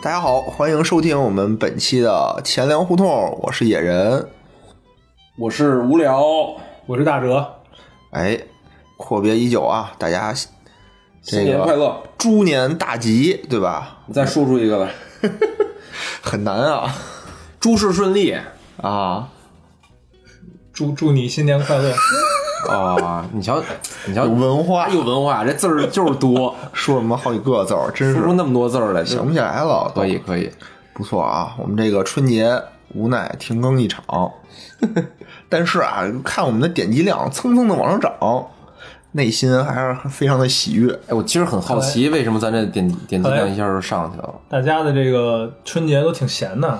大家好，欢迎收听我们本期的钱粮胡同，我是野人。我是无聊，我是大哲，哎，阔别已久啊，大家新这个年快乐！猪年大吉，对吧？你再说出一个来，很难啊诸事顺利啊！祝祝你新年快乐！啊！你瞧，你瞧，有文化，有文化，这字儿就是多，说什么好几个字儿，真是说出那么多字儿来，想不起来了。可以，可以。不错啊，我们这个春节无奈停更一场，但是啊，看我们的点击量蹭蹭的往上涨，内心还是非常的喜悦。哎，我其实很好奇，为什么咱这点点击量一下就上去了？大家的这个春节都挺闲的，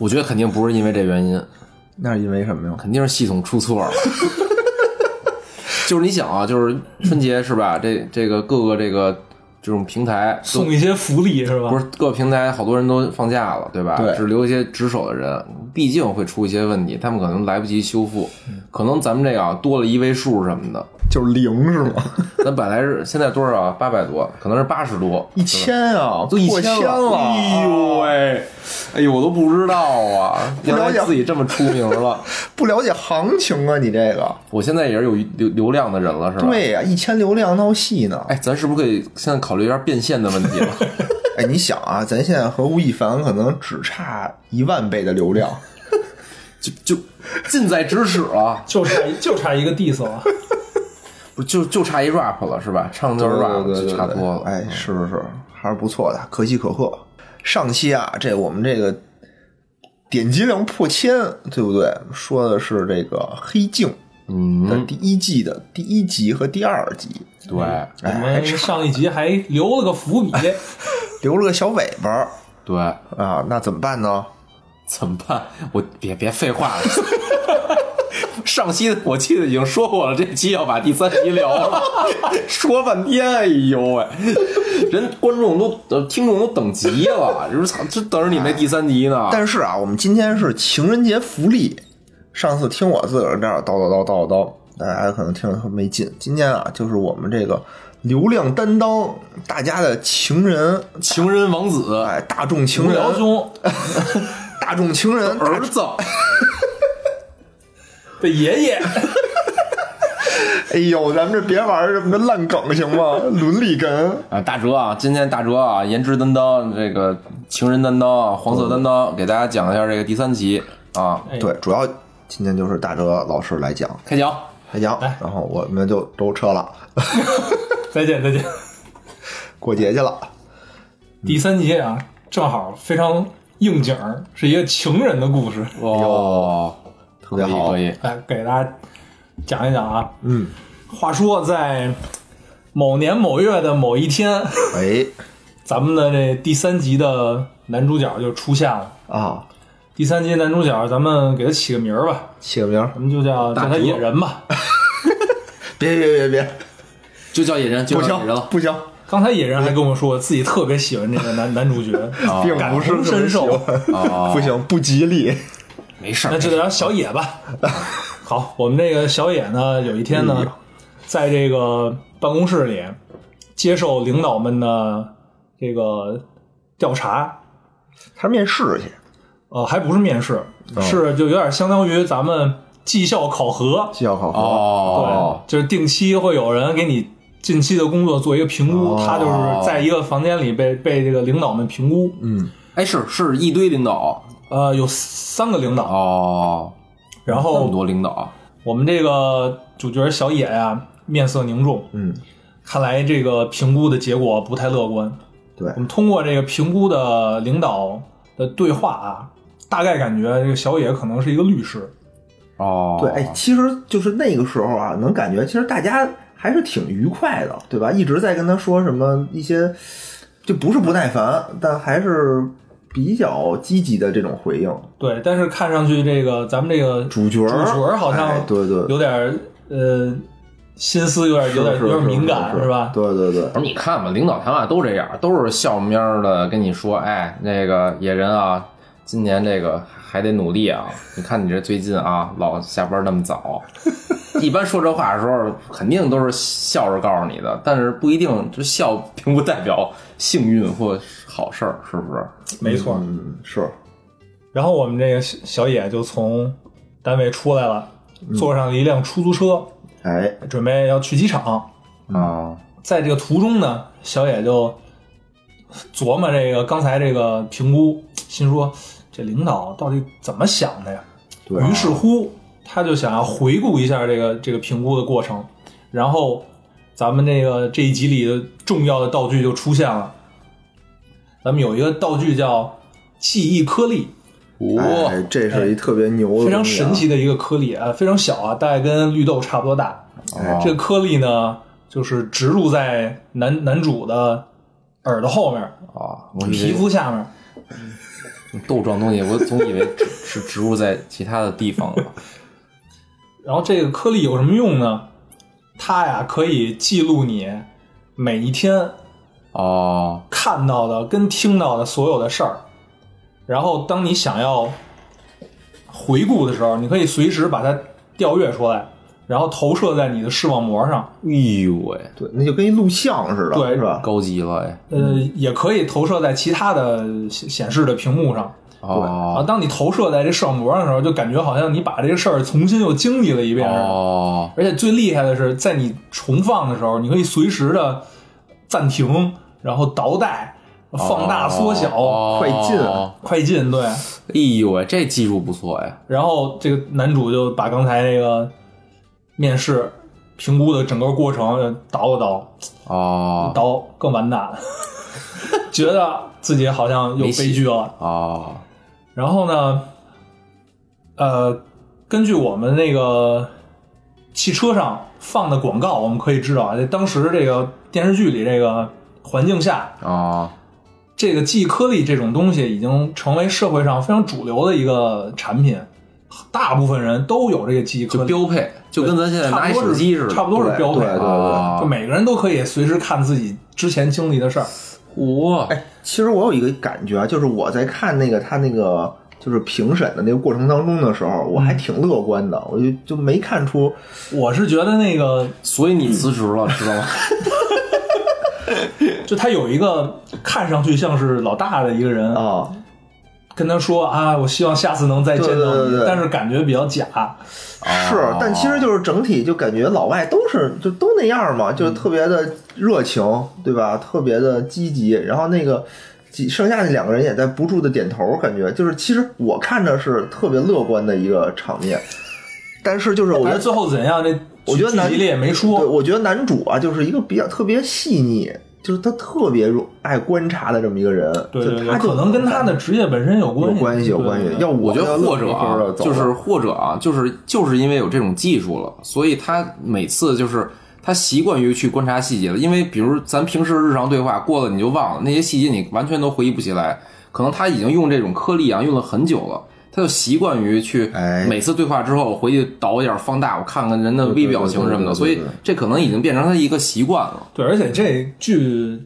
我觉得肯定不是因为这原因，那是因为什么呀？肯定是系统出错了。就是你想啊，就是春节是吧？这这个各个这个这种平台送一些福利是吧？不是各平台好多人都放假了，对吧？对只留一些值守的人，毕竟会出一些问题，他们可能来不及修复，可能咱们这个啊多了一位数什么的，就是零是吗？咱本来是现在多少啊？八百多，可能是八十多，一千啊，都一千了，了！哎呦喂，哎呦我都不知道啊，原来自己这么出名了。不了解行情啊，你这个。我现在也是有流流量的人了，是吧？。对呀、一千流量闹戏呢。哎，咱是不是可以现在考虑一下变现的问题了？哎，你想啊，咱现在和吴亦凡可能只差一万倍的流量，就就近在咫尺了，就差就差一个 diss 了。不就就差一 rap 了，是吧？唱段 rap 就差多了。哎，是是是，还是不错的，可喜可贺。上期啊，这我们这个点击量破千，对不对？说的是这个黑镜嗯，的第一季的第一集和第二集，对，我哎，们上一集还留了个伏笔，留了个小尾巴对，啊，那怎么办呢？怎么办？我别别废话了。上期我记得已经说过了，这期要把第三集聊了，说半天，哎呦喂，人观众都呃听众都等急了，就是操，这等着你那第三集呢。但是啊，我们今天是情人节福利。上次听我自个儿这儿叨叨叨叨叨叨，大家可能听着没劲。今天啊，就是我们这个流量担当，大家的情人，情人王子哎，大众情人，聊兄 大众情人，儿子，的爷爷，哎呦，咱们这别玩这么的烂梗行吗？伦理梗，啊，大哲啊，今天大哲啊，颜值担当，这个情人担当，黄色担当，给大家讲一下这个第三集啊，哎对，主要今天就是大哲老师来讲开讲。开讲，然后我们就都撤了，再见再见。过节去了。第三集啊，正好非常应景儿，是一个情人的故事。哦，特别好可以，给大家讲一讲啊。嗯，话说在某年某月的某一天，哎 咱们的这第三集的男主角就出现了。啊，第三集男主角，咱们给他起个名儿吧，起个名儿，咱们就叫叫他野人吧。别别别别，就叫野人，就不叫野人了。行不行，刚才野人还跟我说自己特别喜欢这个男男主角，并感不是同身受。哦不行，不吉利。没事儿，那就叫小野吧。好，我们这个小野呢，有一天呢在这个办公室里接受领导们的这个调查，他面试去，呃，还不是面试，是就有点相当于咱们绩效考核。绩效考核。哦，对，就是定期会有人给你近期的工作做一个评估，哦他就是在一个房间里被被这个领导们评估。嗯，哎，是是一堆领导呃，有三个领导，哦，然那么后多领导，我们这个主角小野呀、面色凝重，嗯，看来这个评估的结果不太乐观。对我，们通过这个评估的领导的对话啊，大概感觉这个小野可能是一个律师。哦，对，哎，其实就是那个时候啊，能感觉其实大家还是挺愉快的，对吧？一直在跟他说什么一些，就不是不耐烦，但还是比较积极的这种回应。对，但是看上去这个咱们这个主角儿主角儿好像哎对对有点儿呃心思有点有点是有点敏感是吧？对对对，不是你看吧，领导谈话都这样，都是笑眯儿的跟你说，哎，那个野人啊，今年这个还得努力啊！你看你这最近啊，老下班那么早。一般说这话的时候，肯定都是笑着告诉你的，但是不一定，这笑并不代表幸运或好事儿，是不是？没错。嗯，是，然后我们这个小小野就从单位出来了，坐上了一辆出租车，哎，准备要去机场。啊，在这个途中呢，小野就琢磨这个刚才这个评估，心说这领导到底怎么想的呀？对于是乎，他就想要回顾一下这个这个评估的过程，然后咱们这个这一集里的重要的道具就出现了。咱们有一个道具叫记忆颗粒，哇、哎，这是一特别牛的、非常神奇。的一个颗粒啊，非常小啊，大概跟绿豆差不多大。哦这个颗粒呢，就是植入在男男主的耳朵后面，啊！我以皮肤下面。豆状东西，我总以为只是植入在其他的地方了。然后这个颗粒有什么用呢？它呀可以记录你每一天哦，看到的跟听到的所有的事儿。然后当你想要回顾的时候，你可以随时把它调阅出来，然后投射在你的视网膜上。哎呦喂，对，那就跟一录像似的，对是吧？高级了哎！呃，也可以投射在其他的显显示的屏幕上。哦啊，哦当你投射在这视网膜上的时候，就感觉好像你把这个事儿重新又经历了一遍似的。哦，而且最厉害的是，在你重放的时候，你可以随时的暂停，然后倒带、放大、缩小、哦快进快进。对，哎呦喂，这技术不错哎！然后这个男主就把刚才那个面试评估的整个过程倒了倒，哦。倒更完蛋，觉得自己好像又悲剧了。哦，然后呢，呃，根据我们那个汽车上放的广告，我们可以知道啊，在当时这个电视剧里这个环境下，哦，这个记忆颗粒这种东西已经成为社会上非常主流的一个产品，大部分人都有这个记忆颗就，标配，就跟咱现在拿一差不多是手机似的。差不多是标配，对对对啊就每个人都可以随时看自己之前经历的事儿。哇，哎，其实我有一个感觉啊，就是我在看那个他那个就是评审的那个过程当中的时候，我还挺乐观的，我就就没看出我是觉得那个，所以你辞职了，知道吗？就他有一个看上去像是老大的一个人，啊，跟他说啊，我希望下次能再见到你，对对对。对但是感觉比较假。是，但其实就是整体就感觉老外都是就都那样嘛，就是特别的热情，对吧？特别的积极，然后那个几剩下那两个人也在不住的点头，感觉就是其实我看着是特别乐观的一个场面，但是就是我觉得最后怎样，那我觉得男剧集里也没对，我觉得男主啊，就是一个比较特别细腻，就是他特别爱观察的这么一个人。对对对，就他可能跟他的职业本身有关系，有关系，有关系对。对对要我觉得或者就是或者啊，就是就是因为有这种技术了，所以他每次就是他习惯于去观察细节了。因为比如咱平时日常对话过了你就忘了，那些细节你完全都回忆不起来。可能他已经用这种颗粒啊用了很久了，他就习惯于去哎每次对话之后回去倒一点放大，我看看人的微表情什么的，所以这可能已经变成他一个习惯了。对，而且这剧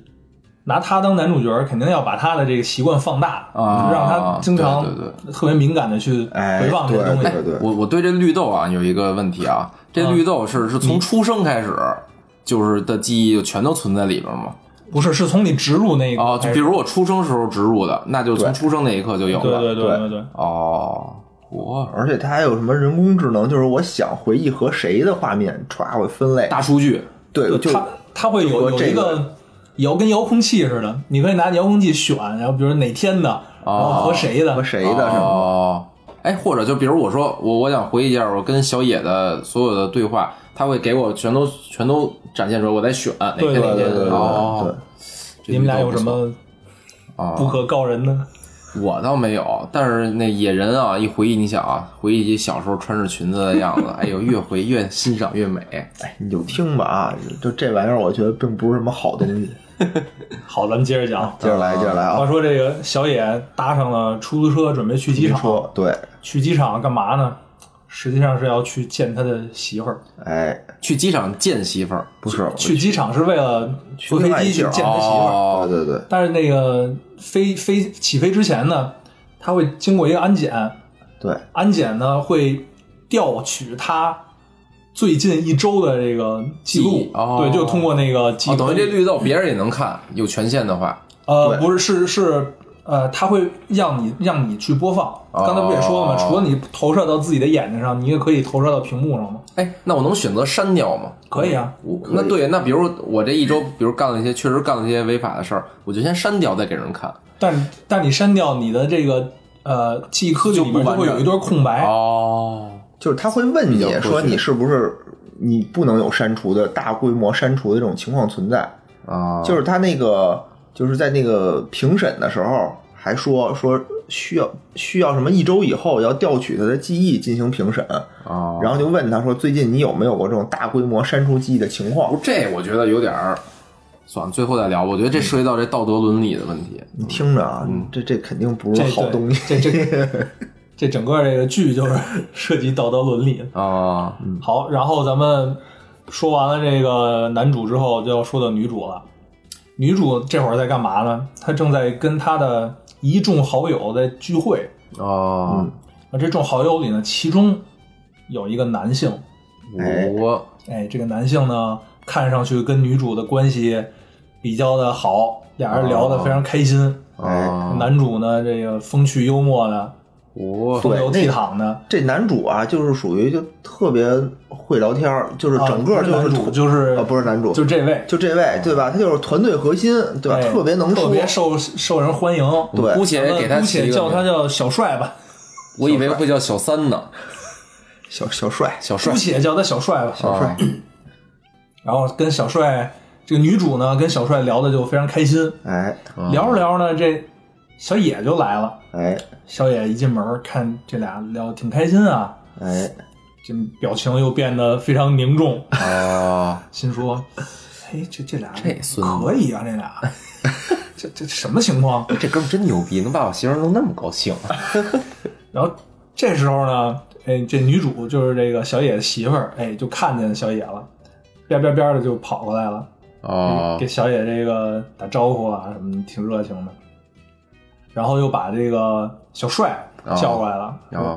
拿他当男主角，肯定要把他的这个习惯放大啊让他经常对对特别敏感的去哎回放这些东西。对对我我对这绿豆啊有一个问题啊，这绿豆是是从出生开始就是的记忆就全都存在里边吗？不是，是从你植入那个哦，就比如我出生时候植入的，那就从出生那一刻就有了。对对对对。对。对，哦，我而且它还有什么人工智能，就是我想回忆和谁的画面，歘我分类。大数据。对，就它它会有这个一个。遥跟遥控器似的，你可以拿遥控器选，然后比如哪天的，然后和谁的。和，谁的是吗？哦，哎，或者就比如我说我我想回忆一下我跟小野的所有的对话，他会给我全都全都展现出来，我再选哪天对哪天。对对对对哦你们俩有什么啊？不可告人的？我倒没有，但是那野人啊，一回忆，你想啊，回忆起小时候穿着裙子的样子，哎呦，越回越欣赏越美。哎，你就听吧啊，就这玩意儿，我觉得并不是什么好东西。好，咱们接着讲。接着来，接着来啊话啊！说这个小野搭上了出租车，准备去机场。说对，去机场干嘛呢？实际上是要去见他的媳妇儿。哎，去机场见媳妇儿，不是去机场是为了坐飞机去见他媳妇儿。哦对对对，但是那个飞飞起飞之前呢，他会经过一个安检，对，安检呢会调取他最近一周的这个记录，哦。对，就通过那个记哦，忆。等于这绿豆别人也能看，有权限的话，呃，不是，是是，呃，它会让你让你去播放。哦刚才不也说了吗？除了你投射到自己的眼睛上，你也可以投射到屏幕上吗？哎，那我能选择删掉吗？可以啊，我那对，那比如我这一周，比如干了一些确实干了一些违法的事儿，我就先删掉，再给人看。但但你删掉你的这个呃记忆科技里面就会有一段空白。哦，就是他会问你说你是不是你不能有删除的大规模删除的这种情况存在，啊，就是他那个就是在那个评审的时候还说说需要需要什么一周以后要调取他的记忆进行评审，啊，然后就问他说最近你有没有过这种大规模删除记忆的情况不？是这，我觉得有点儿，算了，最后再聊。我觉得这涉及到这道德伦理的问题。你听着啊，这这肯定不是好东西。这这这整个这个剧就是涉及道德伦理的。啊，好，然后咱们说完了这个男主之后，就要说到女主了。女主这会儿在干嘛呢？她正在跟她的一众好友在聚会。哦，那这众好友里呢，其中有一个男性，哎我哎，这个男性呢，看上去跟女主的关系比较的好，俩人聊得非常开心。哎，男主呢，这个风趣幽默的，我风流倜傥的，这男主啊，就是属于就特别会聊天儿，就是啊整个就是主就是啊不是男主，就这位，就这位对吧？他就是团队核心对吧？哎特别能说特，别受受人欢迎。对姑且给他姑且叫他叫小帅吧，我以为会叫小三呢，小小帅，小帅姑，且叫他小帅吧。小帅，然后跟小帅这个女主呢，跟小帅聊的就非常开心。哎聊着聊着呢，这小野就来了。哎。小野一进门，看这俩聊得挺开心啊，哎，这表情又变得非常凝重，啊，心说：“哎，这这俩这孙子。可以啊，这俩，这这什么情况？”这哥们儿真牛逼，能把我媳妇儿弄那么高兴。然后这时候呢，哎，这女主就是这个小野的媳妇儿，哎，就看见小野了，边边边的就跑过来了，哦。给小野这个打招呼啊什么，挺热情的。然后又把这个小帅叫过来了，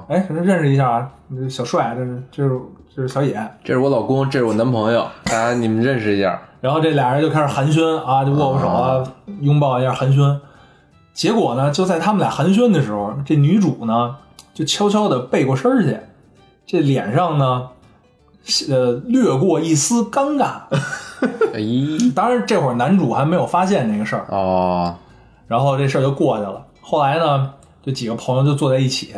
哎，认识一下啊，小帅，这是这是这是小野。这是我老公，这是我男朋友，大家你们认识一下。然后这俩人就开始寒暄啊，就握握手啊，拥抱一下寒暄。结果呢，就在他们俩寒暄的时候，这女主呢就悄悄的背过身去，这脸上呢，呃，掠过一丝尴尬。哎，当然，这会儿男主还没有发现这个事儿，哦，然后这事儿就过去了。后来呢，这几个朋友就坐在一起，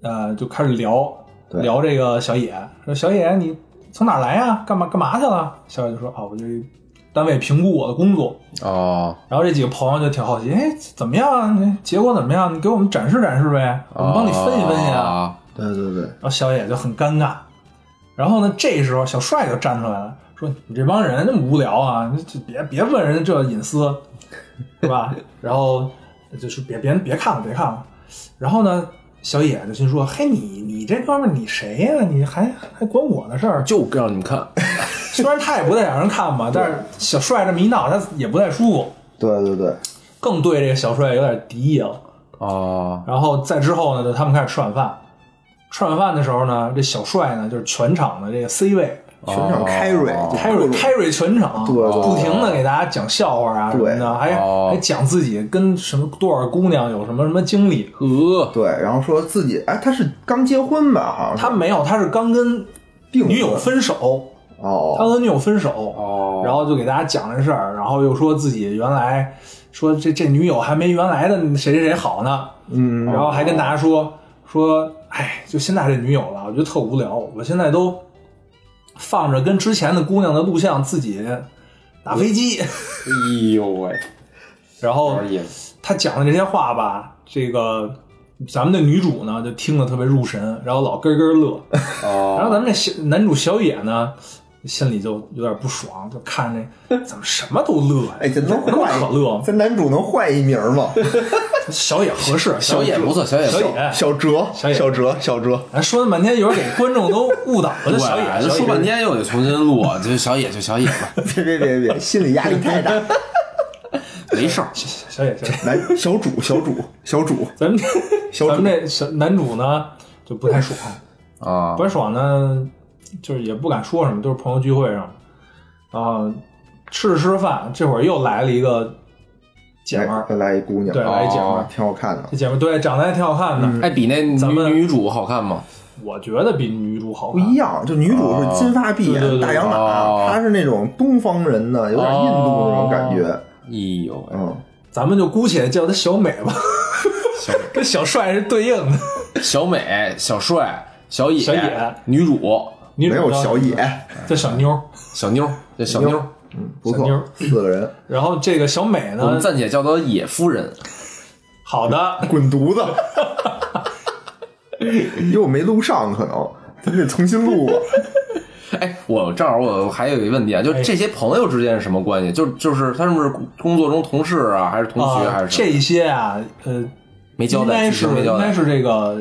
呃，就开始聊聊这个小野，说小野你从哪来呀？干嘛干嘛去了？小野就说啊，我这单位评估我的工作。哦，然后这几个朋友就挺好奇，哎，怎么样啊？结果怎么样？你给我们展示展示呗，我们帮你分析分析啊。啊。对对对，然后小野就很尴尬。然后呢，这时候小帅就站出来了，说：“你这帮人那么无聊啊，你就别别问人家这隐私，是吧？” 然后就是别别别看了，别看了。然后呢，小野就心说：“嘿，你你这哥们儿你谁呀、你还还管我的事儿？就让你们看，虽然他也不太想让人看吧，但是小帅这么一闹，他也不太舒服，对对对，更对这个小帅有点敌意了。啊，然后再之后呢，就他们开始吃晚饭。吃晚饭的时候呢，这小帅呢就是全场的这个 C 位，全场 carry carry 全场，对对不停的给大家讲笑话啊什么的，还哦。还讲自己跟什么多少姑娘有什么什么经历。呃，对，然后说自己哎，他是刚结婚吧？好像。他没有，他是刚跟订女友分手，他哦，和女友分手，哦。然后就给大家讲这事儿，然后又说自己原来说这这女友还没原来的谁谁谁好呢，嗯，然后还跟大家说说，哎，就现在这女友了，我觉得特无聊，我现在都放着跟之前的姑娘的录像，自己打飞机。哎呦喂，然后。他讲的这些话吧，这个咱们的女主呢就听得特别入神，然后老咯咯乐。哦，然后咱们这小男主小野呢，心里就有点不爽，就看那 怎么什么都乐呀？哎，这能那么换可乐吗？咱男主能换一名吗？小野合适，小野不错，小野不错。小野。小哲，小野小哲，小哲，咱说了半天，一会儿给观众都误导了。对，小野，这说半天又得重新录，就小野就小野吧。别别别别，心理压力太大。没事儿，小小野小野，来，小主，小主，小主，咱们小主咱们这小男主呢就不太爽，啊不太爽呢，就是也不敢说什么，都是朋友聚会上，啊，吃着吃着饭，这会儿又来了一个姐们儿，来来一姑娘，对，来一姐们儿。哦，挺好看的。这姐们儿对长得还挺好看的，哎，比那女咱们女主好看吗？我觉得比女主好看。不一。样，就女主是金发碧眼、大洋哦。马，她是那种东方人的，有点印度那种感觉。哎呦，嗯，咱们就姑且叫她小美吧，小 跟小帅是对应的。小美、小帅、小野、小野。女主、女主没有小野，叫小妞儿，小妞，叫小妞，嗯，不错妞，四个人，然后这个小美呢我们呢，暂且叫她野夫人。好的，滚犊子！因为我没录上，可能咱得重新录吧。哎，我正好我还有一个问题啊，就哎这些朋友之间是什么关系？就就是他们是工作中同事啊，还是同学，啊还是？这些啊，呃，没交代，应该是剧情没交代，应该是这个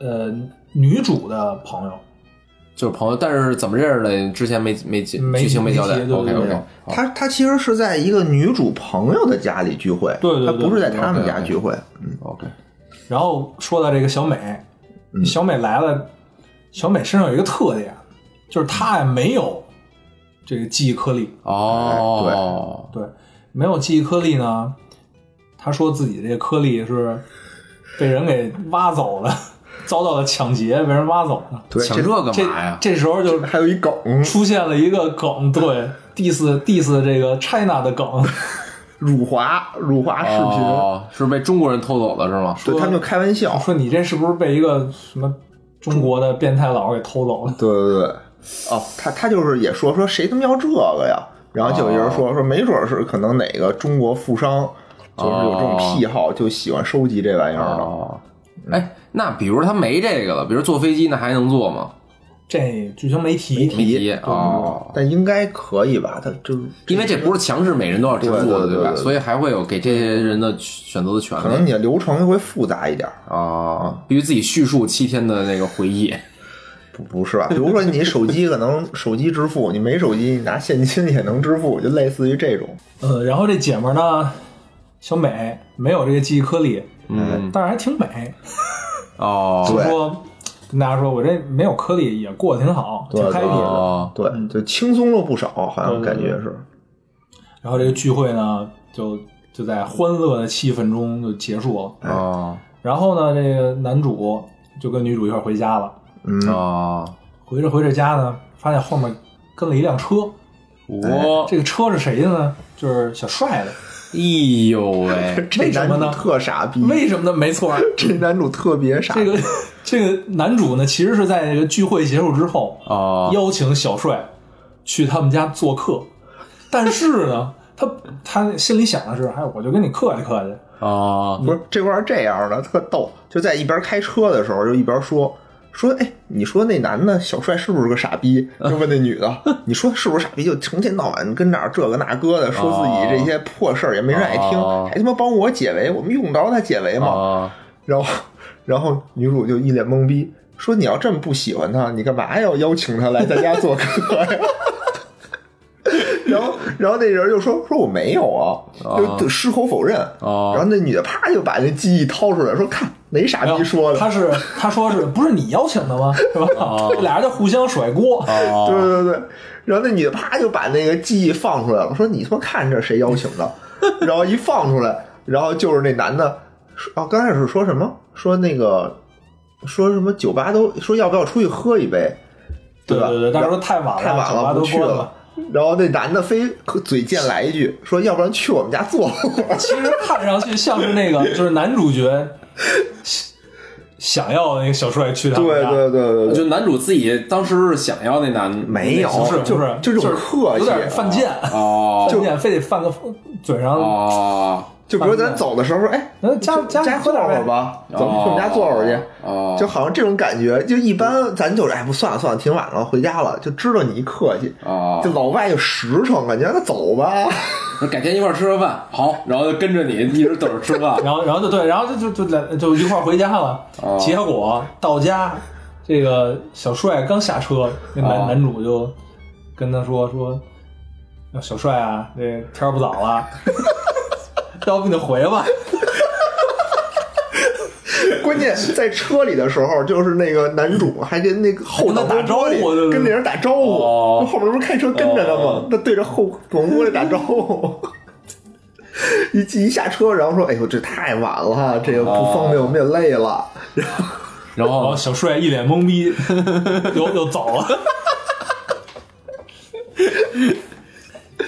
呃女主的朋友，就是朋友，但是怎么认识的？之前没没没剧情没交代。OK OK，他他其实是在一个女主朋友的家里聚会，对对对他不是在他们家聚会。嗯，OK，然后说到这个小美，嗯。小美来了，小美身上有一个特点，就是她呀没有这个记忆颗粒，哦，对，没有记忆颗粒呢，她说自己这个颗粒是被人给挖走了，遭到了抢劫，被人挖走了。对，抢这这干这嘛呀？这时候就还有一梗，出现了一个梗，对，diss diss 这个 China 的梗，辱华辱华视频，哦，是被中国人偷走的是吗？对他们就开玩笑。说你这是不是被一个什么中国的变态佬给偷走了？对对对，哦，他他就是也说说谁他妈要这个呀？然后就有人说说没准是可能哪个中国富商就是有这种癖好，就喜欢收集这玩意儿的。哦，哎，那比如他没这个了，比如坐飞机，那还能坐吗？这剧情没提，没提哦，但应该可以吧？他就是因为这不是强制每人都要支付的，吧？对对对对所以还会有给这些人的选择的权利可能你的流程会复杂一点。啊，必须自己叙述七天的那个回忆。不不是吧？比如说你手机可能 手机支付，你没手机你拿现金也能支付，就类似于这种。呃，然后这姐们儿呢，小美没有这个记忆颗粒，嗯，但是还挺美，哦，就说跟大家说我这没有颗粒也过得挺好，挺对 happy 的。哦，对，就轻松了不少，好像感觉是。然后这个聚会呢，就就在欢乐的气氛中就结束了。啊，然后呢，这个男主就跟女主一块回家了。嗯，哦，回着回着家呢，发现后面跟了一辆车。哇，这个车是谁的呢？就是小帅的。哎呦喂，这男主为什么呢？特傻逼，为什么？呢？没错，这男主特别傻。这个这个男主呢，其实是在这个聚会结束之后，啊，邀请小帅去他们家做客，但是呢，他他心里想的是，哎，我就跟你客气客气。啊，不是这块儿这样的，特逗，就在一边开车的时候，就一边说说，哎，你说那男的小帅是不是个傻逼？就问那女的，你说是不是傻逼？就成天到晚跟那儿这个那个的，说自己这些破事儿也没人爱听，哦还他妈帮我解围，我们用不着他解围吗？哦，然后，然后女主就一脸懵逼，说你要这么不喜欢他，你干嘛要邀请他来咱家做客呀？然后，然后那人就说：“说我没有啊，就就矢口否认。哦然后那女的啪就把那记忆掏出来，说：“看哪傻逼说的。他是他说是不是你邀请的吗？是吧？这俩人就互相甩锅。哦，对对对，然后那女的啪就把那个记忆放出来了，说：“你他妈看这谁邀请的？”然后一放出来，然后就是那男的说：“哦，刚开始说什么？说那个说什么酒吧都说要不要出去喝一杯，吧？对对对，但是说太晚了，太晚了，不去了。。然后那男的非嘴贱来一句说：“要不然去我们家坐会儿。其实看上去像是那个，就是男主角想要那个小帅去”他们对家，对对对对，就男主自己当时是想要那男没有，就是就不是，就这种客气，有点犯贱，哦犯贱，非得犯个嘴上。哦就比如咱走的时候说：“哎，那家去家家坐会喝点呗儿吧，走去我们家坐会儿去。”哦，就好像这种感觉，就一般咱就是哎不算了算了，挺晚了，回家了，就知道你一客气，哦就老外就实诚，了，你让他走吧，那改天一块儿吃个饭，好，然后就跟着你一直等着吃饭。然后，然后就对，然后就就就来就一块儿回家了。哦结果到家，这个小帅刚下车，那男、哦男主就跟他说说：“小帅啊，这天儿不早了，要不你就回吧。关键在车里的时候，就是那个男主还跟那个后挡还跟他打招呼跟那人打招呼，哦后面不是开车跟着他吗哦？他对着后广播里打招呼。一一下车，然后说：“哎呦，这太晚了，这个不方便，我们也累了。然后然后后小帅一脸懵逼，又又走了。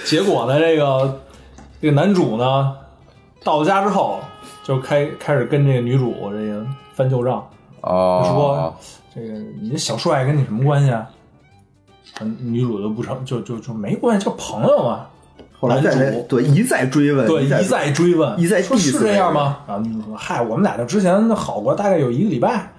结果呢，这个这个男主呢，到了家之后，就开开始跟这个女主这个翻旧账，哦就说这个你这小帅跟你什么关系啊？嗯女主就不成，就就就没关系，就朋友嘛。”后来在那男主对一再追问，对，一再追问，一再说是这样吗？然后女主说：“嗨，我们俩就之前好过大概有一个礼拜。”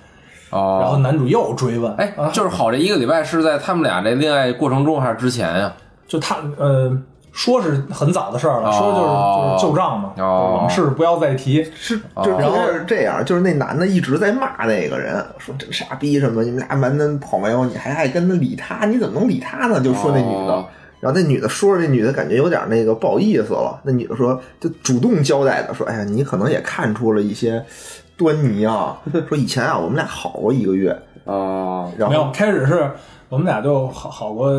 哦，然后男主又追问：“哎啊，就是好这一个礼拜是在他们俩这恋爱过程中还是之前呀？就他呃，说是很早的事儿了，说就是就是旧账嘛，哦往事不要再提。是，就是然后是这样，就是那男的一直在骂那个人，说这个傻逼什么，你们俩蛮男朋友，你还爱跟他理他，你怎么能理他呢？就说那女的。哦然后那女的说着，那女的感觉有点那个不好意思了。那女的说，就主动交代的说：“哎呀，你可能也看出了一些端倪啊。说以前啊，我们俩好过一个月，啊，没有，然后开始是我们俩就好好过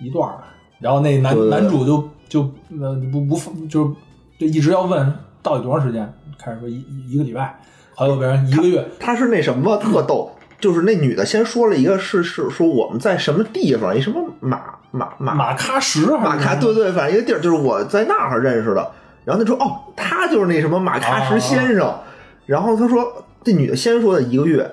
一段儿，然后那男男主就就呃不不就就一直要问到底多长时间，开始说一一一个礼拜，后来又变成一个月，他是那什么特逗，就是那女的先说了一个是是说我们在什么地方，一什么马马马马喀什还马喀对对，反正一个地儿，就是我在那儿认识的。然后他说哦，他就是那什么马喀什先生。然后他说这女的先说的一个月，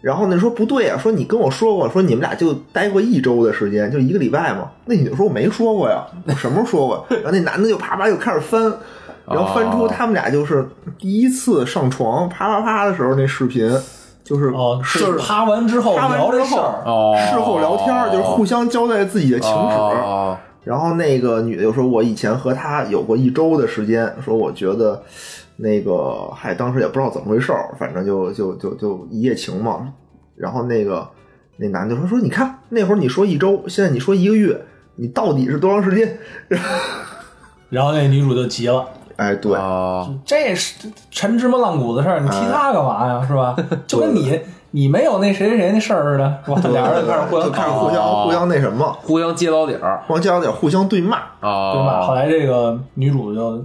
然后那说不对啊，说你跟我说过，说你们俩就待过一周的时间，就一个礼拜嘛。那女的说我没说过呀，我什么时候说过？然后那男的就啪啪又开始翻，然后翻出他们俩就是第一次上床啪啪啪的时候那视频，就是哦，就是是趴完之后啪完之后聊这事儿，哦，事后聊天儿，就是互相交代自己的情史。哦然后那个女的就说：“我以前和他有过一周的时间，说我觉得那个，还，当时也不知道怎么回事儿，反正就就就就一夜情嘛。然后那个那男的说：说你看那会儿你说一周，现在你说一个月，你到底是多长时间？然后那女主就急了。哎，对，哦，这是陈芝麻烂谷子事儿，你提他干嘛呀？是吧？就跟你你没有那谁谁谁那事儿似的，是吧？俩人就开始互相开始互相哦互相那什么，互相揭老底儿互相揭老底儿互相对骂。啊，对骂？后来这个女主就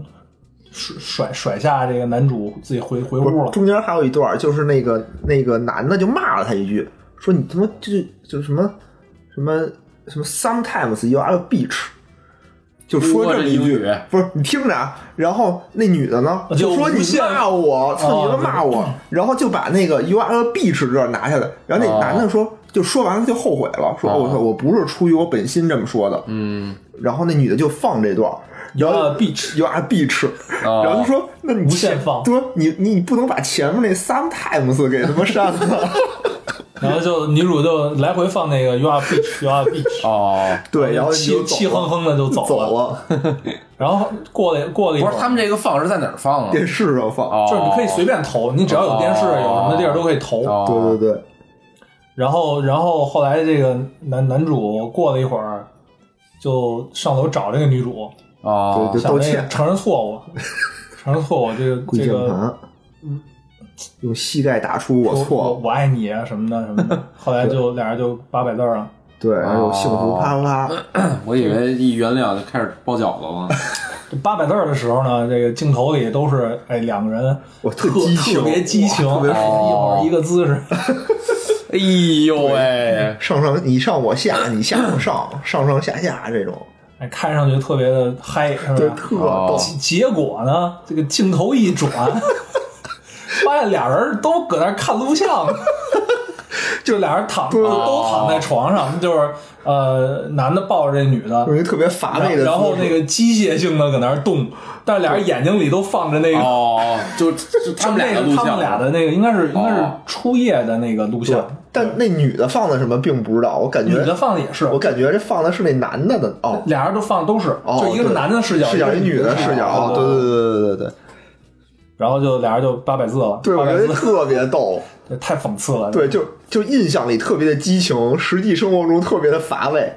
甩甩甩下这个男主，自己回回屋了。中间还有一段，就是那个那个男的就骂了他一句，说你他妈就就什么什么什么，sometimes you are a bitch，就说这么一句不是你听着啊。然后那女的呢就说你骂我，操哦你妈骂我，然后就把那个 you are a bitch 这拿下来，然后那哦男的说。就说完了就后悔了，说哦我操，我不是出于我本心这么说的。嗯，然后那女的就放这段，You are a bitch you are 哦然后他说：“那你无限放对，你你不能把前面那 sometimes 给他妈删了。然后就女主就来回放那个 You are bitch, You are bitch，哦，对，然后气气哼哼的就走走了。了，然后过了过了一会儿，不是他们这个放是在哪儿放啊？电视上放。哦，就是你可以随便投，你只要有电视，哦有什么地儿都可以投。哦，对对对，然后，然后后来这个男男主过了一会儿，就上楼找这个女主，哦，对想那个道歉承认错误，承认错误，这个跪这个键盘，用膝盖打出我我错，我爱你啊什么的什么的。后来就俩人就八百字儿了。对，然后有幸福啪啪啪，我以为一原谅就开始包饺子了。这 八百字的时候呢，这个镜头里都是哎两个人我特特特别激情，特别哎爽一会儿一个姿势，哎呦喂，上上你上我下，你下我上，上上下下这种，哎，看上去特别的嗨，是对，吧？特哦逗。结结果呢，这个镜头一转，发现俩人都搁那看录像，就俩人躺对。都都躺在床上，就是呃，男的抱着这女的，有一特别乏味的，然后那个机械性的搁那儿动，但俩人眼睛里都放着那个。哦，就就他们俩的录像，那个他们俩的那个应该是应该是哦初夜的那个录像，，但那女的放的什么并不知道，我感觉女的放的也是，我感觉这放的是那男的的哦，俩人都放的都是，哦，就一个是男的视角，视角，一女的视角，哦，对对对对对对。然后就俩人就八百字了，对，我觉得特别逗，这太讽刺了，对，就就印象里特别的激情，实际生活中特别的乏味，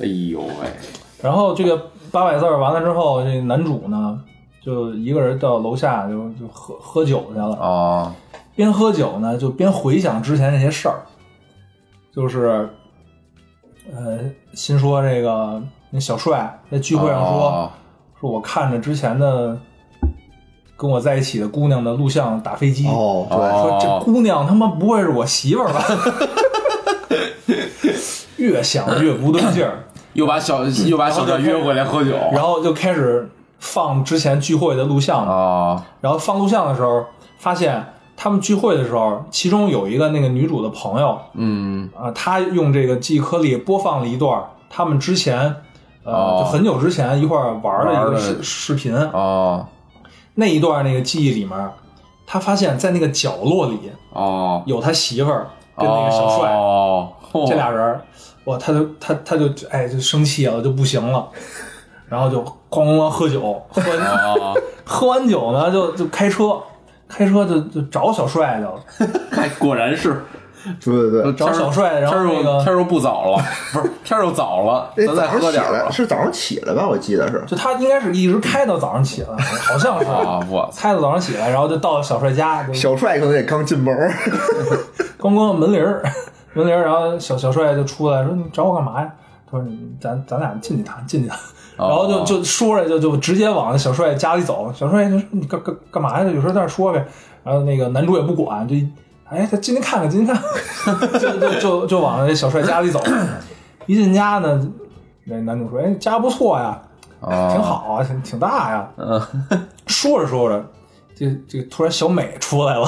哎呦喂，然后这个八百字儿完了之后，这男主呢就一个人到楼下就就喝喝酒去了，啊边喝酒呢就边回想之前那些事儿，就是呃，心说这个那小帅在聚会上说。哦说我看着之前的跟我在一起的姑娘的录像打飞机，哦，对，说这姑娘他妈不会是我媳妇儿吧？越想越不对劲儿，又把小又把小赵约回来喝酒，然后就开始放之前聚会的录像，啊然后放录像的时候发现。他们聚会的时候，其中有一个那个女主的朋友，嗯。啊、他用这个记忆颗粒播放了一段他们之前，呃，哦。就很久之前一块儿玩的一个视视频，哦那一段那个记忆里面，他发现在那个角落里哦，有他媳妇儿跟那个小帅、哦，这俩人，哇，他就他他就哎就生气了，就不行了，然后就哐哐哐喝酒，喝完哦，喝完酒呢就就开车，开车就就找小帅去了，哎果然是对对对。找小帅，然后天儿那个又天儿又不早了，不是天儿又早了，咱再早上起来喝点儿吧。是早上起来吧？我记得是。就他应该是一直开到早上起来，好像是。啊，我操！开到早上起来，然后就到小帅家，就小帅可能也刚进门儿，咣咣门铃儿，门铃儿，然后小小帅就出来说：“你找我干嘛呀？”他说：“你咱咱俩进去谈，进去谈。”哦然后就就说着就就直接往小帅家里走。小帅就说：“你干干干嘛呀？有事在那说呗。”然后那个男主也不管，就哎，他进去看看，进去看看，就就就就往那小帅家里走。一进家呢，那男主说：“哎，家不错呀，哦挺好啊，挺挺大呀。”嗯，说着说着，这这突然小美出来了，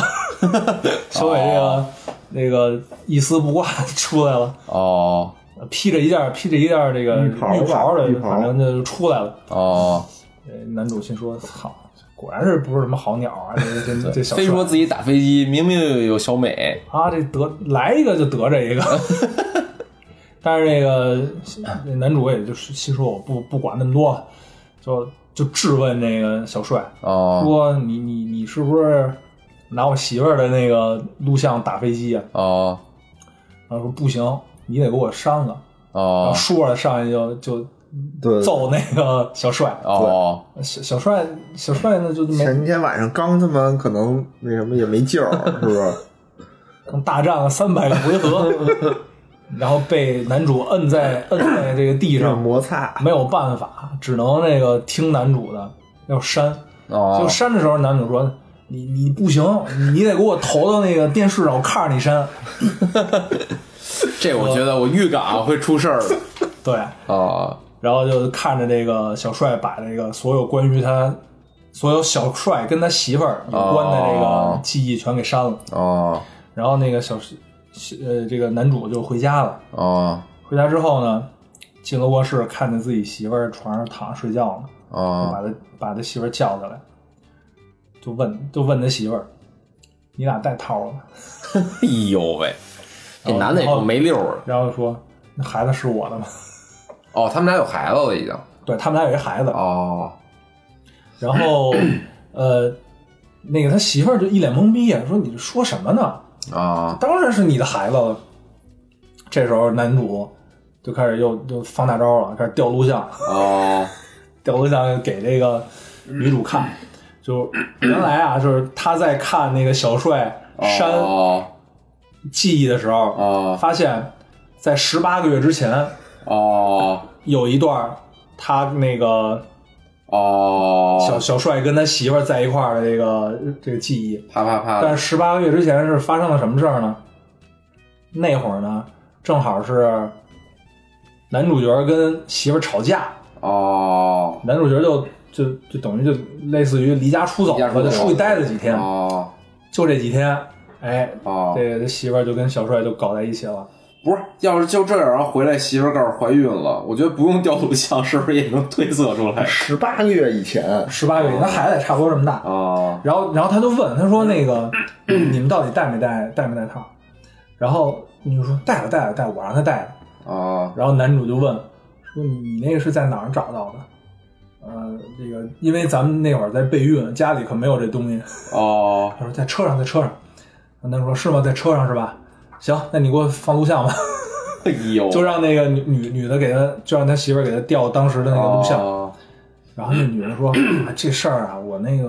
小美这个、那个一丝不挂出来了，哦披着一件披着一件这个浴袍的浴，袍反正就出来了。哦，呃男主心说：“操，果然是不是什么好鸟啊？这这这这小帅非说自己打飞机，明明有小美，啊，这得来一个就得这一个。”但是这个那男主也就是心说：“我不不管那么多，就就质问这个小帅，哦说你你你是不是拿我媳妇儿的那个录像打飞机啊？哦然后说不行，你得给我删了。然后哦说着上去就就对，揍那个小帅，哦。小小帅小帅呢就没前天晚上刚他妈可能那什么也没劲儿，是不是？刚大战了三百个回合，然后被男主摁在摁在这个地上，摩擦，没有办法，只能那个听男主的要扇。哦。就扇的时候，男主说：“你你不行，你得给我投到那个电视上，我看着你删。这我觉得我预感啊会出事儿的。”对，哦然后就看着这个小帅把这个所有关于他所有小帅跟他媳妇儿有关的这哦个记忆全给删了。哦然后那个小呃这个男主就回家了。哦回家之后呢，进了卧室，看见自己媳妇儿床上躺着睡觉呢，就哦把他把他媳妇儿叫起来，就问就问他媳妇儿：“你俩带套了吗 哎呦喂，这男的也够没溜儿。？”然后说：“那孩子是我的吗哦，他们俩有孩子了已经。？”对他们俩有一孩子，哦然后呃，那个他媳妇儿就一脸懵逼，说：“你这说什么呢？啊当然是你的孩子了。”这时候男主就开始又又放大招了，开始调录像。哦 调录像给这个女主看，就原来啊，就是他在看那个小帅删哦记忆的时候，哦发现，在十八个月之前哦。有一段他那个哦，小小帅跟他媳妇儿在一块儿的这个这个记忆，啪啪啪。但是十八个月之前是发生了什么事儿呢？那会儿呢，正好是男主角跟媳妇儿吵架，哦。男主角就就就等于就类似于离家出走了，就出去待了几天，哦。就这几天，哎，哦，这媳妇儿就跟小帅就搞在一起了。不是，要是就这样，然后回来媳妇儿告诉怀孕了，我觉得不用调录像，是不是也能推测出来？十八个月以前，十八个月，那孩子也差不多这么大。哦然后，然后他就问他说：“那个，你们到底带没带带没带套？”然后女主说：“带了，带了，带了，我让他带了。啊”然后男主就问说：“你你那个是在哪儿找到的？”呃，这个因为咱们那会儿在备孕，家里可没有这东西。哦他说在车上，在车上。男主说：“是吗？在车上是吧？行，那你给我放录像吧。”哎呦，就让那个女女女的给他，就让他媳妇儿给他调当时的那个录像。哦然后那女人说：“啊 这事儿啊，我那个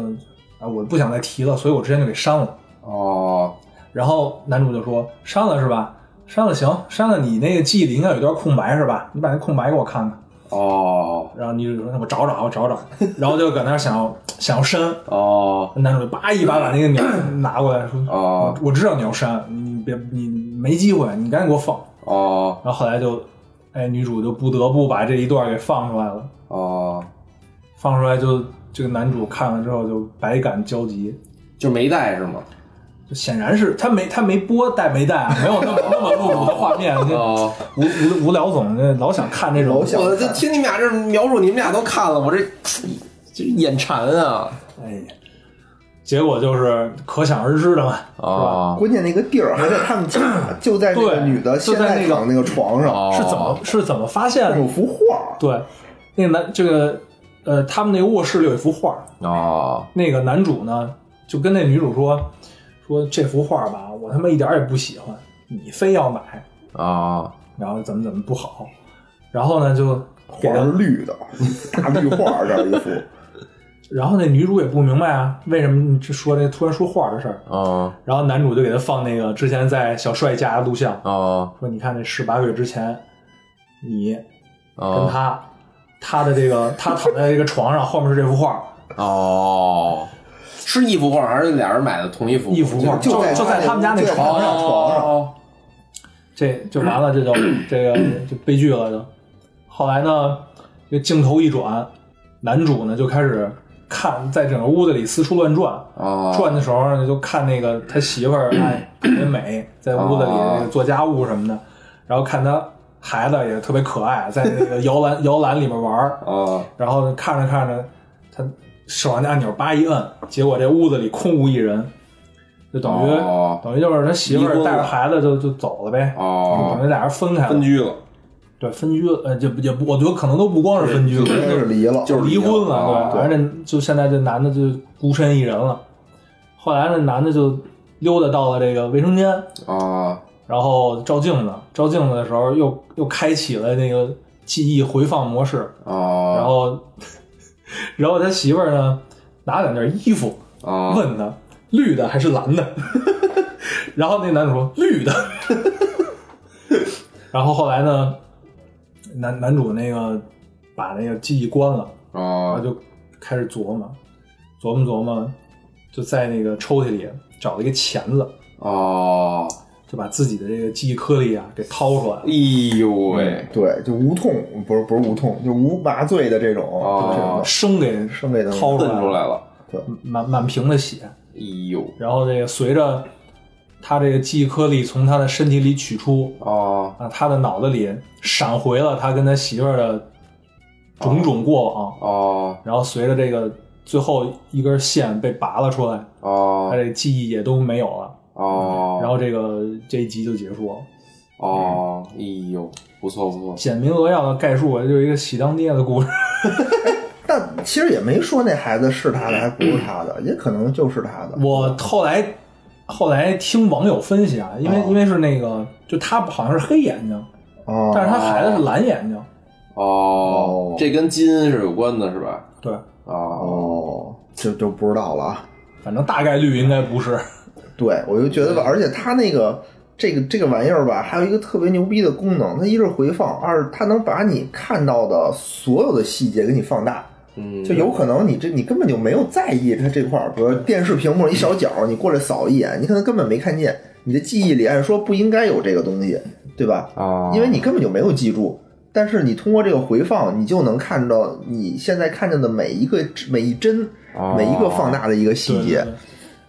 啊，我不想再提了，所以我之前就给删了。哦，”然后男主就说：“删了是吧？删了行，删了你那个记忆里应该有一段空白是吧？你把那空白给我看看。”哦，然后女主说：“那我找找，我找找。”然后就搁那儿想要想要删，哦，男主就叭一把把那个鸟拿过来说：“哦我我知道你要删，你别你没机会，你赶紧给我放。”哦，然后后来就，哎，女主就不得不把这一段给放出来了。哦，放出来就这个男主看了之后就百感交集，就没带是吗？就显然是他没他没播带没带啊，没有那么那么露骨的画面。就哦，吴吴吴聊总那老想看这种老，想我这听你们俩这描述，你们俩都看了，我这 这眼馋啊！哎呀，结果就是可想而知的嘛，哦，关键那个地儿还在他们家，就在那个对女的现就在那个在躺那个床上，哦。是怎么是怎么发现的？有幅画，对，那个男这个呃，他们那个卧室里有一幅画，哦，那个男主呢就跟那女主说说这幅画吧，我他妈一点也不喜欢，你非要买，啊，然后怎么怎么不好，然后呢就画他是绿的，大绿画这儿一幅，然后那女主也不明白啊，为什么你说这突然说话的事儿？啊，然后男主就给他放那个之前在小帅家的录像，啊，说你看那十八个月之前，你跟哦，他，他的这个 他躺在这个床上，后面是这幅画，哦，是一幅画还是俩人买的同一幅？一幅画，就就在他们家那床上，床上。哦这就完了，这就 这个就悲剧了就。后来呢，这镜头一转，男主呢就开始看，在整个屋子里四处乱转。哦，转的时候呢，就看那个他媳妇儿 哎特别美，在屋子里做家务什么的，然后看他孩子也特别可爱，在那个摇篮 摇篮里面玩儿，哦，然后看着看着，他手上那按钮叭一摁，结果这屋子里空无一人，就等于、哦。等于就是他媳妇儿带着孩子就就走了呗，哦。等于俩人分开了，分居了，对分居了，呃，就也不，我觉得可能都不光是分居了，应该是离了，就是离婚了了，对，哦反正就现在这男的就孤身一人了。后来那男的就溜达到了这个卫生间，啊，然后照镜子，照镜子的时候又又开启了那个记忆回放模式，啊，然后 然后他媳妇儿呢拿两件衣服啊，问他绿的还是蓝的，然后那男主说绿的，然后后来呢，男男主那个把那个记忆关了。然后哦，就开始琢磨，琢磨琢磨，就在那个抽屉里找了一个钳子，哦，就把自己的这个记忆颗粒啊给掏出来了。哎呦喂，对，就无痛，不是不是无痛，就无麻醉的这种，哦这种生给生给他掏出来了，了，满满屏的血。哎呦，然后这个随着他这个记忆颗粒从他的身体里取出哦，啊，他的脑子里闪回了他跟他媳妇儿的种种过往，哦，然后随着这个最后一根线被拔了出来，他哦，这个记忆也都没有了。哦，然后这个这一集就结束了。哦，哎呦，不错不错，简明扼要的概述，就是一个喜当爹的故事。但其实也没说那孩子是他的还不是他的，也可能就是他的。我后来后来听网友分析啊，因为、哦因为是那个，就他好像是黑眼睛，哦，但是他孩子是蓝眼睛。哦哦，这跟基因是有关的，是吧？对，哦，哦，这就不知道了啊。反正大概率应该不是。对，我就觉得吧，而且他那个这个这个玩意儿吧，还有一个特别牛逼的功能，它一是回放，二是它能把你看到的所有的细节给你放大。嗯，就有可能你这你根本就没有在意它这块儿，比如电视屏幕一小角，你过来扫一眼，你可能根本没看见，你的记忆里按说不应该有这个东西，对吧？啊，因为你根本就没有记住。但是你通过这个回放，你就能看到你现在看见的每一个每一帧、哦每一个放大的一个细节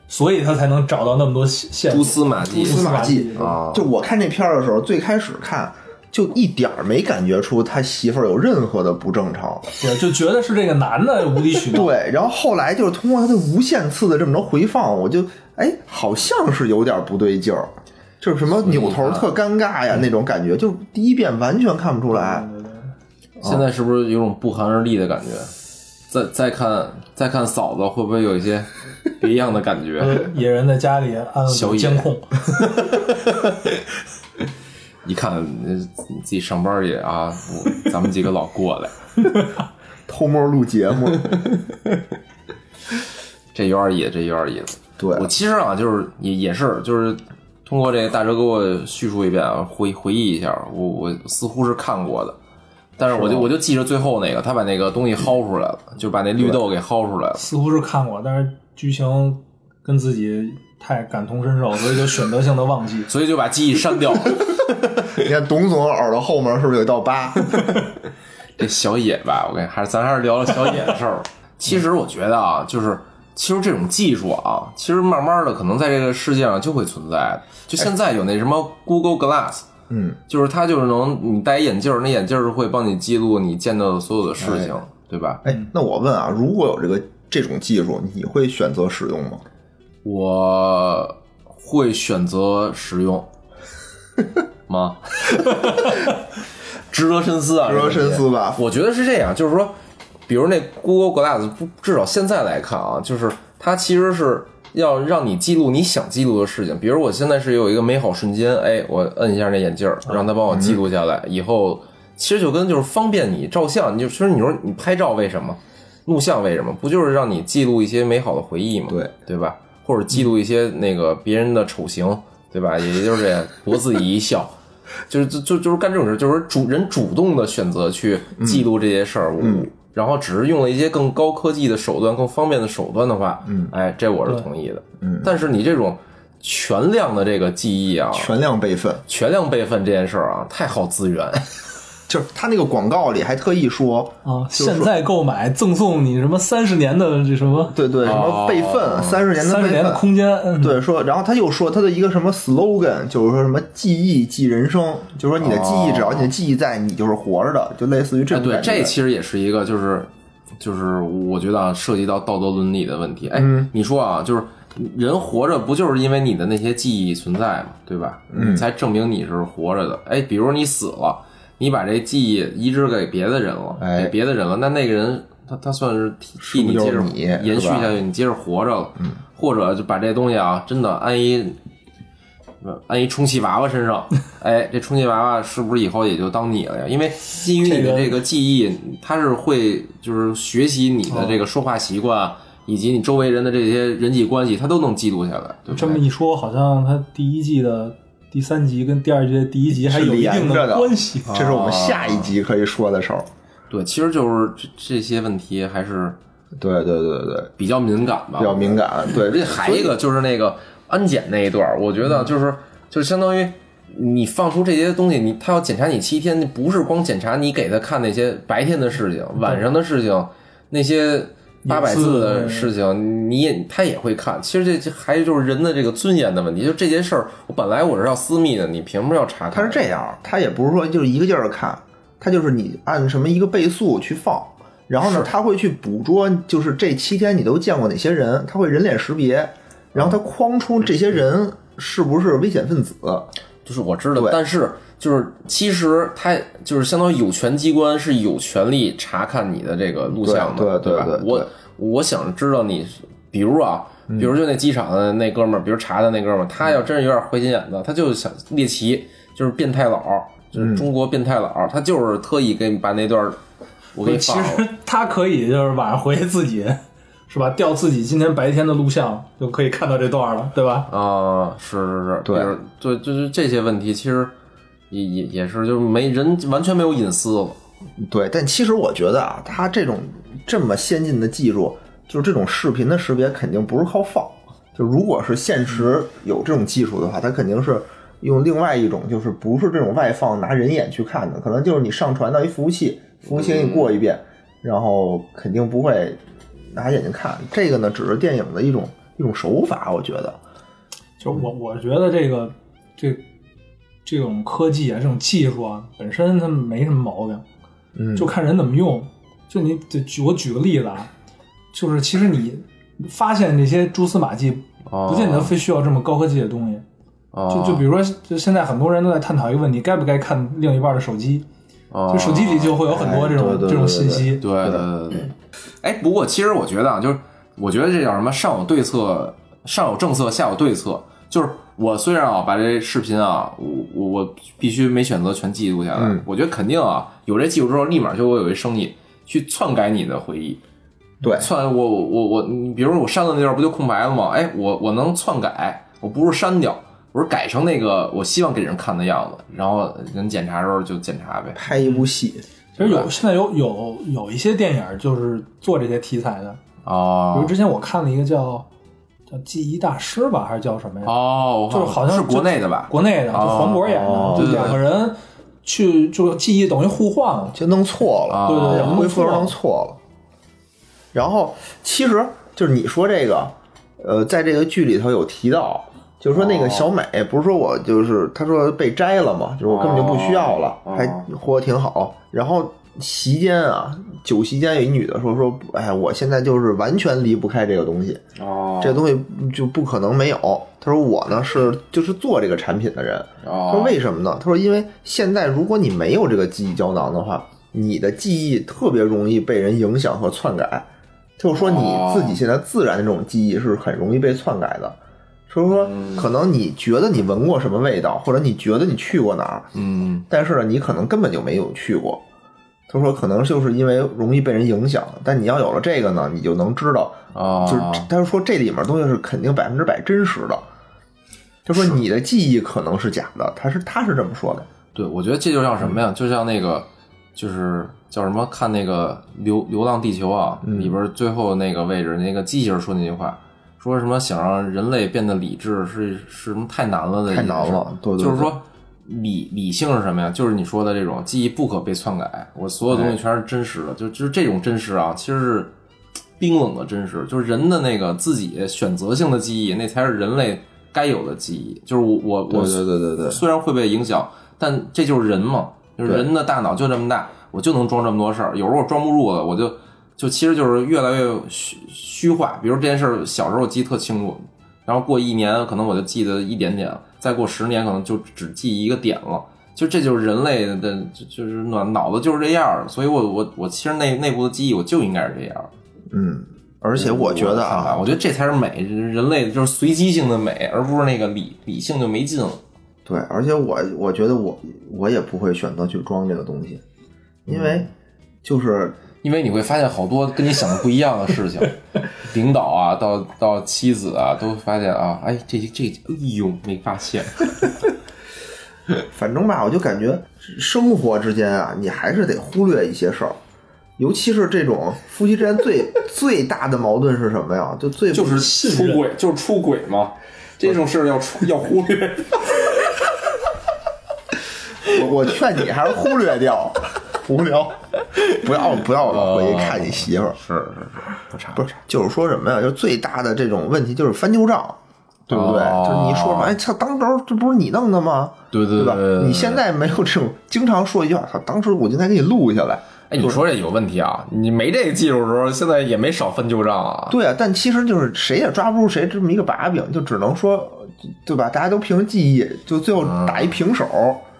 所以他才能找到那么多线蛛。丝马迹，蛛丝马迹啊就我看这片儿的时候，最开始看就一点儿没感觉出他媳妇儿有任何的不正常。对，就觉得是这个男的无理取闹。对，然后后来就是通过他的无限次的这么着回放，我就哎，好像是有点不对劲儿，就是什么扭头特尴尬呀那种感觉，就第一遍完全看不出来。现在是不是有种不寒而栗的感觉？再再看再看嫂子，会不会有一些别样的感觉？呃野人在家里安监控，一看自己上班也啊，咱们几个老过来，偷摸录节目，这有点意思，这有点意思。对我其实啊，就是也也是，就是通过这个大哲给我叙述一遍啊，回回忆一下，我我似乎是看过的，但是我就我就记着最后那个，他把那个东西薅出来了，就把那绿豆给薅出来了。似乎是看过，但是剧情跟自己太感同身受，所以就选择性的忘记。所以就把记忆删掉了。你看董总耳朵后面是不是有一道疤？这小野吧，我跟还是咱还是聊聊小野的事儿。其实我觉得啊，就是其实这种技术啊，其实慢慢的可能在这个世界上就会存在。就现在有那什么 Google Glass，嗯，就是它就是能你戴一眼镜儿，那眼镜儿会帮你记录你见到的所有的事情，对吧？哎，那我问啊，如果有这个这种技术，你会选择使用吗？我会选择使用 吗？值得深思啊，值得深思吧我觉得是这样，就是说，比如那 Google Glass，不至少现在来看啊，就是它其实是要让你记录你想记录的事情。比如我现在是有一个美好瞬间，哎，我摁一下那眼镜儿，让它帮我记录下来，以后其实就跟就是方便你照相，你就其实你说你拍照为什么？录像为什么？不就是让你记录一些美好的回忆吗？对对吧？或者记录一些那个别人的丑行，对吧？也就是这样，博自己一笑，就是就就就是干这种事，就是主人主动的选择去记录这些事儿，嗯然后只是用了一些更高科技的手段、更方便的手段的话，嗯，哎，这我是同意的。嗯但是你这种全量的这个记忆啊，全量备份，全量备份这件事儿啊，太耗资源。就是他那个广告里还特意说，啊，现在购买赠送你什么三十年的这什么对对，什么备份哦三十年的三十备份。年的空间，嗯，对，说，然后他又说他的一个什么 slogan，就是说什么记忆记人生，就是说你的记忆，哦只要你的记忆在，你就是活着的，就类似于这哎，对，种感觉。这其实也是一个，就是就是我觉得啊，涉及到道德伦理的问题。哎，嗯你说啊，就是人活着不就是因为你的那些记忆存在嘛，对吧？嗯才证明你是活着的。哎，比如你死了，你把这记忆移植给别的人了，哎给别的人了，那那个人他他算是替替你接着延续下去，你接着活着了。嗯，或者就把这东西啊，真的安一。安一充气娃娃身上，哎，这充气娃娃是不是以后也就当你了呀？因为基于你的这个这个记忆，它是会就是学习你的这个说话习惯，以及你周围人的这些人际关系，它都能记录下来，这么？一说，好像它第一季的第三集跟第二集的第一集还有一定的关系。这是我们下一集可以说的事儿。对，其实就是这这些问题还是对对对对，比较敏感吧，比较敏感。对，而且还一个就是那个安检那一段儿，我觉得就是就是相当于你放出这些东西，你他要检查你七天，不是光检查你给他看那些白天的事情、晚上的事情，那些八百字的事情，你也他也会看。其实这这还就是人的这个尊严的问题，就这件事儿，我本来我是要私密的，你凭什么要查看？他是这样，他也不是说就是一个劲儿地看，他就是你按什么一个倍速去放，然后呢，他会去捕捉，就是这七天你都见过哪些人，他会人脸识别，然后他框出这些人是不是危险分子。就是我知道对，但是就是其实他就是相当于有权机关是有权利查看你的这个录像的，吧？对对对对我我想知道你，比如啊，比如就那机场的那哥们儿，比如查的那哥们儿，他要真是有点坏心眼子，他就想猎奇，就是变态佬，就是中国变态佬，他就是特意给你把那段儿我给你其放了。实 他可以就是晚上回去自己是吧，调自己今天白天的录像，就可以看到这段了，对吧？啊，是是是，对就是对，就是这些问题，其实也也也是，就是没人完全没有隐私了。对，但其实我觉得啊，他这种这么先进的技术，就是这种视频的识别，肯定不是靠放。就如果是现实有这种技术的话，它肯定是用另外一种，就是不是这种外放拿人眼去看的，可能就是你上传到一服务器，服务器给你过一遍，然后肯定不会拿眼睛看。这个呢，只是电影的一种一种手法，我觉得。就我我觉得这个这这种科技啊，这种技术啊，本身它没什么毛病，嗯就看人怎么用。就你就举我举个例子啊，就是其实你发现这些蛛丝马迹，哦不见得非需要这么高科技的东西。哦就就比如说，就现在很多人都在探讨一个问题，该不该看另一半的手机？哦就手机里就会有很多这种、这种信息。对对对对。哎，不过其实我觉得啊，就是我觉得这叫什么？上有对策，上有政策，下有对策。就是我虽然啊把这视频啊，我我我必须没选择全记录下来，嗯我觉得肯定啊有这技术之后，立马就会有一生意，去篡改你的回忆。对，篡我我我我，你比如说我删的那段不就空白了吗？哎，我我能篡改，我不是删掉，我是改成那个我希望给人看的样子，然后人检查的时候就检查呗。拍一部戏，其实有现在有有有一些电影就是做这些题材的，比哦如之前我看了一个叫叫《记忆大师》吧，还是叫什么呀？哦，就是好像是国内的吧？国内的，就哦黄渤演的，就两个人去就记忆等于互换了。就弄错了，啊对对对，恢复弄错了弄错了。然后其实就是你说这个，呃，在这个剧里头有提到，就是说那个小美不是说我就是她说被摘了嘛，就是我根本就不需要了，哦还活得挺好。然后席间啊，酒席间有一女的说说，哎，我现在就是完全离不开这个东西，哦这东西就不可能没有。她说我呢是就是做这个产品的人，她说哦，为什么呢？她说因为现在如果你没有这个记忆胶囊的话，你的记忆特别容易被人影响和篡改。就是说你自己现在自然的这种记忆是很容易被篡改的。就是说，可能你觉得你闻过什么味道，或者你觉得你去过哪儿，嗯但是呢，你可能根本就没有去过。他说，可能就是因为容易被人影响，但你要有了这个呢，你就能知道，啊，就是他说这里面东西是肯定百分之百真实的。就说你的记忆可能是假的，他是他是这么说的。对，我觉得这就像什么呀？就像那个，就是叫什么？看那个《流流浪地球》啊，嗯里边最后那个位置，那个机器人说那句话，说什么想让人类变得理智是是什么太难了的太，难了对对对就是说理理性是什么呀？就是你说的这种记忆不可被篡改，我所有东西全是真实的，就就是这种真实啊，其实是冰冷的真实，就是人的那个自己选择性的记忆，那才是人类该有的记忆。就是我我我对对对对对虽然会被影响，但这就是人嘛，就是人的大脑就这么大，我就能装这么多事儿。有时候我装不住了，我就就其实就是越来越虚虚化。比如这件事儿，小时候我记得特清楚，然后过一年可能我就记得一点点了，再过十年可能就只记一个点了。就这就是人类的，就就是脑脑子就是这样儿，所以我我我其实内内部的记忆我就应该是这样儿。嗯，而且我觉得啊，我觉得这才是美，人类就是随机性的美，而不是那个理理性就没劲了。对，而且我我觉得我我也不会选择去装这个东西，因为就是因为你会发现好多跟你想的不一样的事情，领导啊，到到妻子啊，都会发现啊，哎，这这，哎呦，没发现，反正吧，我就感觉生活之间啊，你还是得忽略一些事儿，尤其是这种夫妻之间最 最大的矛盾是什么呀？就最就是出轨，就是出轨嘛，这种事儿要出要忽略。我我劝你还是忽略掉，无聊，不要不要老回去看你媳妇儿。是是是，不差不是，就是说什么呀？就最大的这种问题就是翻旧账，对不对？哦就是你说什么？哎，操，当时这不是你弄的吗？对对对吧你现在没有这种经常说一句话，操，当时我就该给你录下来。哎，你说这有问题啊？你没这个技术的时候，现在也没少翻旧账啊。对啊，但其实就是谁也抓不住谁这么一个把柄，就只能说，对吧？大家都凭记忆，就最后打一平手，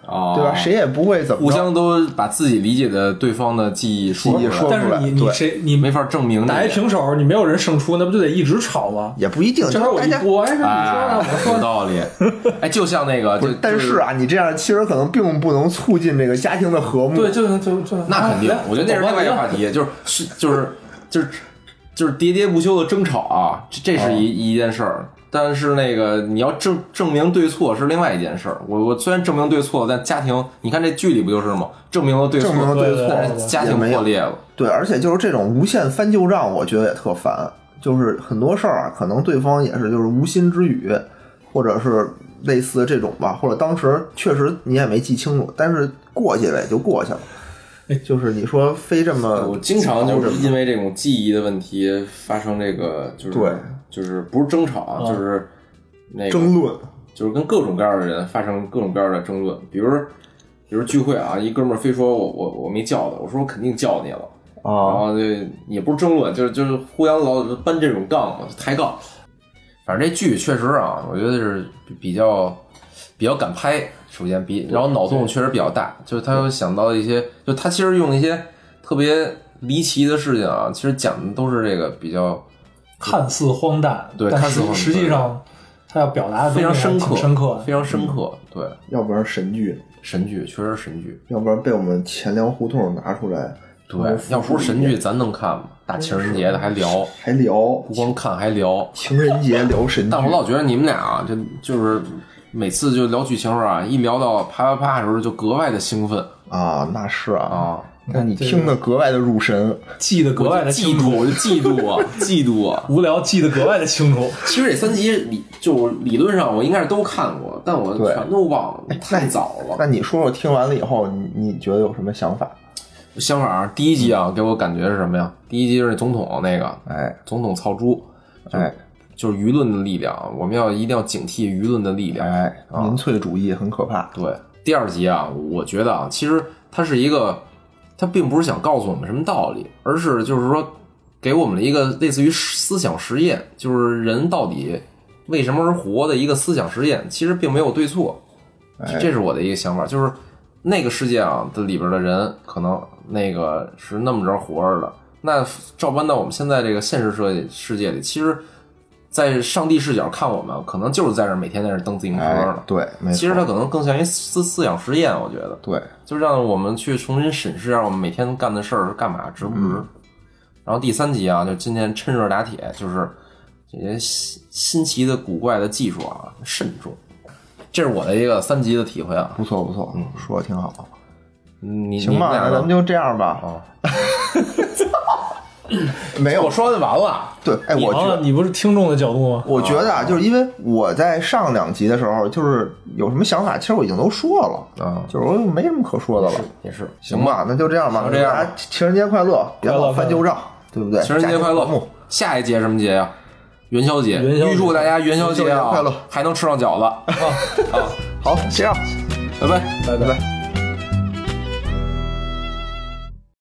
哦，对吧？谁也不会怎么互相都把自己理解的对方的记忆说出来，记忆说但是你你谁你没法证明这打一。平手，你没有人胜出，那不就得一直吵吗？也不一定。正好我大家一播，哎，你说哎的，我，说的，有道理。哎，就像那个，就，但是啊，你这样其实可能并不能促进这个家庭的和睦。对，就就就那肯定啊，我觉得那是另外一个话题，就是是就是就是就是喋喋不休的争吵啊，这这是一一件事儿。但是那个你要证证明对错是另外一件事儿。我我虽然证明对错，但家庭你看这剧里不就是吗？证明了对错，证明了对错但是家庭破裂了。对，而且就是这种无限翻旧账，我觉得也特烦。就是很多事儿啊，可能对方也是就是无心之语，或者是类似这种吧，或者当时确实你也没记清楚，但是过去了也就过去了。就是你说非这么，我经常就是因为这种记忆的问题发生这个，就是对，就是不是争吵啊，就是那个争论，就是跟各种各样的人发生各种各样的争论，比如比如聚会啊，一哥们儿非说我我我没叫他，我说我肯定叫你了啊，然啊，后这也不是争论，就是就是互相老搬这种杠嘛，抬杠。反正这剧确实啊，我觉得是比比较比较敢拍，首先比，然后脑洞确实比较大，就是他有想到一些，就他其实用一些特别离奇的事情啊，其实讲的都是这个比较看似荒诞，对看似荒诞实实际上他要表达的非常深刻，深刻。非常深刻。对，要不然神剧，神剧确实神剧。要不然被我们钱粮胡同拿出来对，要不是神剧，咱能看吗？大情人节的还聊，还聊不光看还聊。情人节聊神剧，但我老觉得你们俩啊，就就是每次就聊剧情时候啊，一聊到啪啪啪的时候，就格外的兴奋啊，那是啊，啊，那你听得格外的入神。记得格外的嫉清楚妒，我就嫉妒啊，嫉妒啊。无聊记得格外的清楚。其实这三集理就理论上我应该是都看过，但我全都忘了，太早了。那你说说听完了以后，你你觉得有什么想法？想法，第一集啊，给我感觉是什么呀？第一集是总统那个，哎总统操猪，就哎就是舆论的力量，我们要一定要警惕舆论的力量。哎，民粹主义很可怕。对，第二集啊，我觉得啊，其实它是一个，它并不是想告诉我们什么道理，而是就是说给我们了一个类似于思想实验，就是人到底为什么而活的一个思想实验。其实并没有对错，哎这是我的一个想法，就是那个世界啊的里边的人，可能那个是那么着活着的。那照搬到我们现在这个现实世界世界里，其实，在上帝视角看我们，可能就是在这儿每天在这儿蹬自行车对，没错。其实它可能更像一思思想实验，我觉得，对，就让我们去重新审视一下我们每天干的事儿是干嘛，值不值。嗯然后第三集啊，就今天趁热打铁，就是这些新新奇的古怪的技术啊，慎重。这是我的一个三级的体会啊。不错不错，嗯说的挺好。嗯你行吧，那咱们就这样吧。啊，没有我，说就完了。对，哎，我觉得，你不是听众的角度吗？我觉得啊，就是因为我在上两集的时候，就是有什么想法，其实我已经都说了，啊，就是我没什么可说的了。也是，行吧，那就这样吧，就这样情人节快乐，别老翻旧账，对不对？情人节快乐！下一节什么节呀？元宵节，元宵节预祝大家元宵节快乐还能吃上饺子。啊，啊，好，这样，拜拜。拜拜拜。